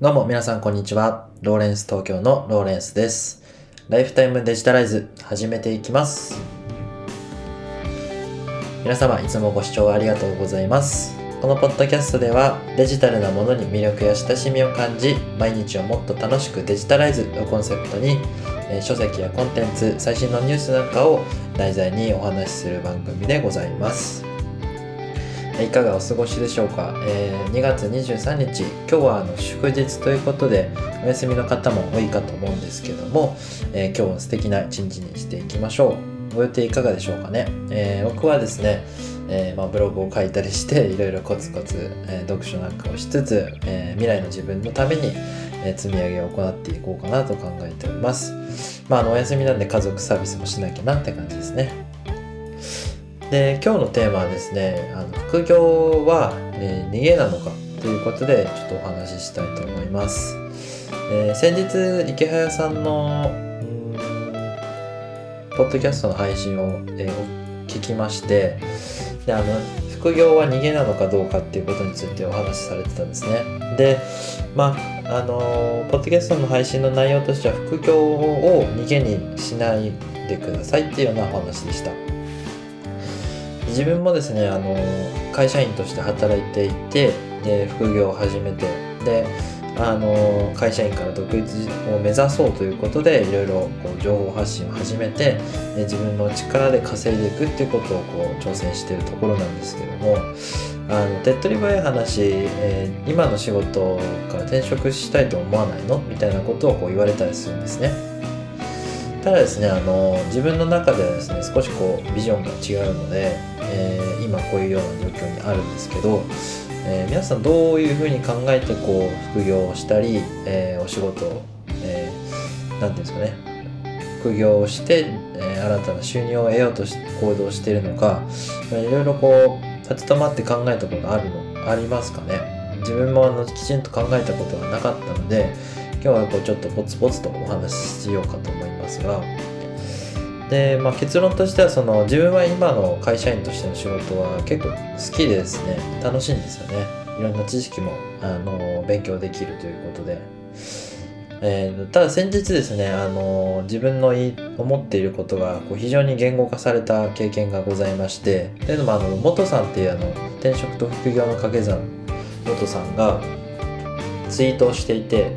どうも皆さんこんにちは。ローレンス東京のローレンスです。ライフタイムデジタライズ始めていきます。皆様いつもご視聴ありがとうございます。このポッドキャストではデジタルなものに魅力や親しみを感じ、毎日をもっと楽しくデジタライズをコンセプトに、え書籍やコンテンツ、最新のニュースなんかを題材にお話しする番組でございます。いかがお過ごしでしょうか、えー2月23日今日はあの祝日ということでお休みの方も多いかと思うんですけども、えー今日は素敵な一日にしていきましょう。ご予定いかがでしょうかね、えー僕はですね、えまあ、ブログを書いたりして いろいろコツコツ、え読書なんかをしつつ、え未来の自分のために、え積み上げを行っていこうかなと考えております。まああのお休みなんで家族サービスもしなきゃなって感じですね。で今日のテーマはですねあの副業は、え逃げなのかということでちょっとお話ししたいと思います、えー先日池早さんのポッドキャストの配信を、えー聞きましてであの副業は逃げなのかどうかっていうことについてお話しされてたんですね。でまああのーポッドキャストの配信の内容としては副業を逃げにしないでくださいっていうようなお話でした。自分もですねあの会社員として働いていてで副業を始めてであの会社員から独立を目指そうということでいろいろこう情報発信を始めてで自分の力で稼いでいくっていうことをこう挑戦してるところなんですけどもあの手っ取り早い話、えー今の仕事から転職したいと思わないの？みたいなことをこう言われたりするんですね。ただですねあの自分の中ではですね少しこうビジョンが違うので、えー今こういうような状況にあるんですけど、えー皆さんどういうふうに考えてこう副業をしたり、えーお仕事を、えーていうんですかね副業をして、え新たな収入を得ようとし行動しているのか、まあいろいろこう立ち止まって考えたことがあるのありますかね。自分もあのきちんと考えたことがなかったので今日はこうちょっとポツポツとお話ししようかと思いますがで、まあ、結論としてはその自分は今の会社員としての仕事は結構好きでですね。楽しいんですよね。いろんな知識もあの勉強できるということで、えーただ先日ですねあの自分の思っていることがこう非常に言語化された経験がございまして。というのもあの元さんっていうあの転職と副業の掛け算元さんがツイートをしていて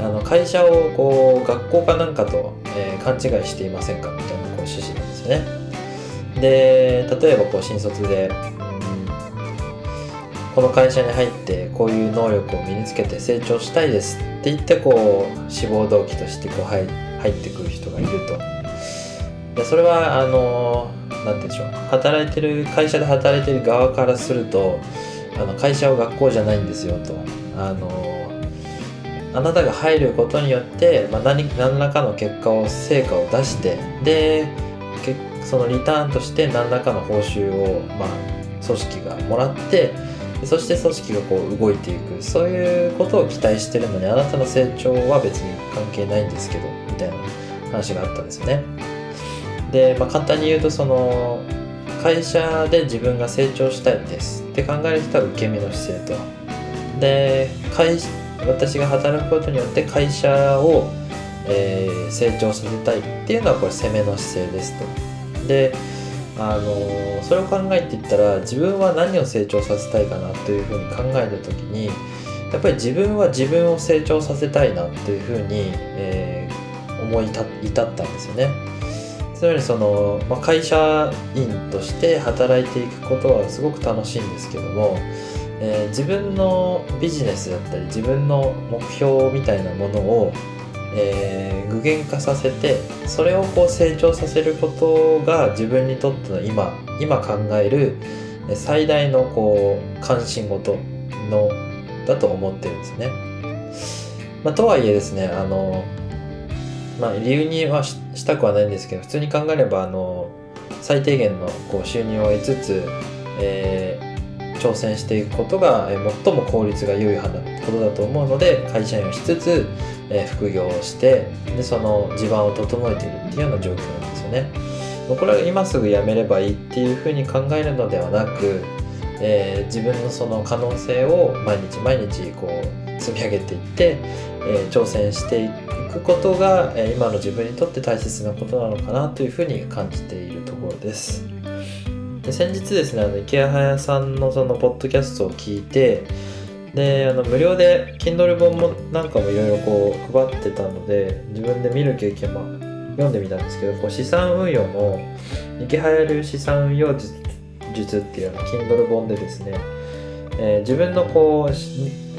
あの会社をこう学校かなんかと、え勘違いしていませんかみたいなこう趣旨なんですよね。で例えばこう新卒で、うんこの会社に入ってこういう能力を身につけて成長したいですって言ってこう志望動機としてこう入入ってくる人がいると。でそれはあの何て言うんでしょう働いてる会社で働いてる側からするとあの会社は学校じゃないんですよと。あのあなたが入ることによって、まあ、何何らかの結果を成果を出してでそのリターンとして何らかの報酬を、まあ、組織がもらってそして組織がこう動いていくそういうことを期待してるのにあなたの成長は別に関係ないんですけどみたいな話があったんですよね。で、まあ、簡単に言うとその会社で自分が成長したいですって考える人は受け身の姿勢とで会私が働くことによって会社を、えー成長させたいっていうのはこれ攻めの姿勢ですと。であのそれを考えていったら自分は何を成長させたいかなというふうに考えた時にやっぱり自分は自分を成長させたいなというふうに、えー思い至ったんですよね。つまりその、まあ、会社員として働いていくことはすごく楽しいんですけども、えー自分のビジネスだったり自分の目標みたいなものを、えー具現化させてそれをこう成長させることが自分にとっての今今考える最大のこう関心事のだと思ってるんですね。まあ、とはいえですねあの、まあ、理由にはししたくはないんですけど普通に考えればあの最低限のこう収入を得つつ、えー挑戦していくことが、え最も効率が良いことだと思うので会社員をしつつ、え副業をしてでその地盤を整えているっていうような状況なんですよね。これは今すぐ辞めればいいっていうふうに考えるのではなく、えー自分のその可能性を毎日毎日こう積み上げていって、え挑戦していくことが、え今の自分にとって大切なことなのかなというふうに感じているところです。で先日ですねあの池早さんのそのポッドキャストを聞いてであの無料で Kindle 本もなんかもいろいろこう配ってたので自分で見る経験も読んでみたんですけどこう資産運用の池早流資産運用術っていうの Kindle 本でですね、えー、自分のこう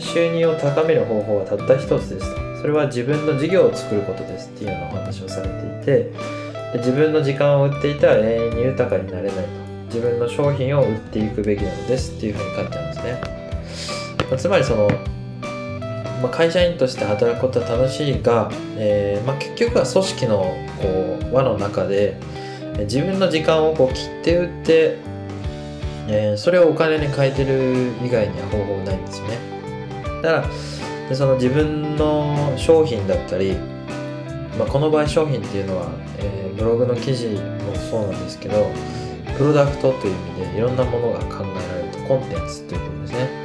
収入を高める方法はたった一つですそれは自分の事業を作ることですっていうようなお話をされていて自分の時間を売っていては永遠に豊かになれないと。自分の商品を売っていくべきなのですっていうふうに書いてあるんですね。まつまりその、まあ、会社員として働くことは楽しいが、えー、まあ、結局は組織のこう輪の中で自分の時間をこう切って売って、えー、それをお金に変えてる以外には方法ないんですよね。だからでその自分の商品だったり、まあ、この場合商品っていうのは、えー、ブログの記事もそうなんですけどプロダクトという意味でいろんなものが考えられるとコンテンツということですね。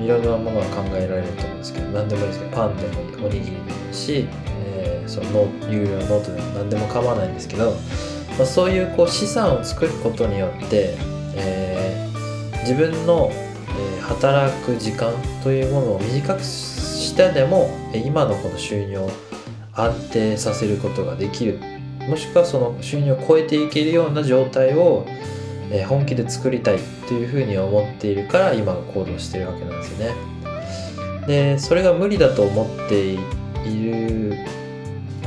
いろいろなものが考えられると思うんですけど何でもいいですけどパンでもいいおにぎりでもいいし、えー、その有料ノートでも何でも構わないんですけど、まあ、そういうこう資産を作ることによって、えー、自分の、え、働く時間というものを短くしてでも今のこの収入を安定させることができる。もしくはその収入を超えていけるような状態をえ本気で作りたいというふうに思っているから今行動してるわけなんですよね。でそれが無理だと思っている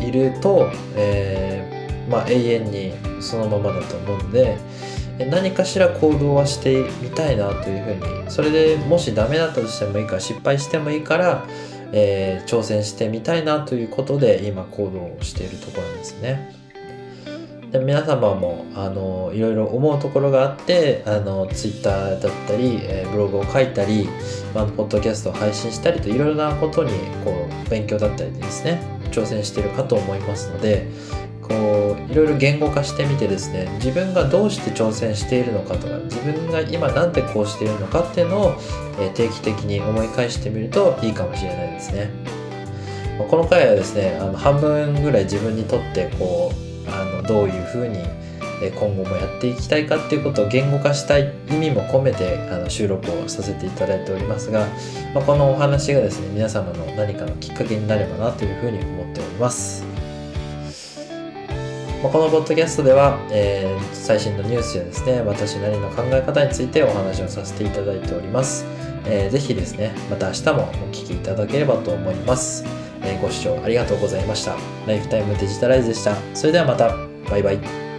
いると、えー、まあ、永遠にそのままだと思うので何かしら行動はしてみたいなというふうにそれでもしダメだったとしてもいいから失敗してもいいから、えー、挑戦してみたいなということで今行動をしているところなんですね。で皆様もあのいろいろ思うところがあってあのツイッターだったり、えー、ブログを書いたり、まあ、ポッドキャストを配信したりといろいろなことにこう勉強だったりですね挑戦してるかと思いますのでこういろいろ言語化してみてですね自分がどうして挑戦しているのかとか自分が今何でこうしているのかっていうのを、えー、定期的に思い返してみるといいかもしれないですね。この回はですねあの半分ぐらい自分にとってこうどういうふうに今後もやっていきたいかっていうことを言語化したい意味も込めてあの収録をさせていただいておりますが、まあ、このお話がですね皆様の何かのきっかけになればなというふうに思っております。まあ、このポッドキャストでは、えー、最新のニュースやですね私なりの考え方についてお話をさせていただいております。えー、ぜひですねまた明日もお聴きいただければと思います。えご視聴ありがとうございました。ライフタイムデジタライズでした。それではまた。バイバイ。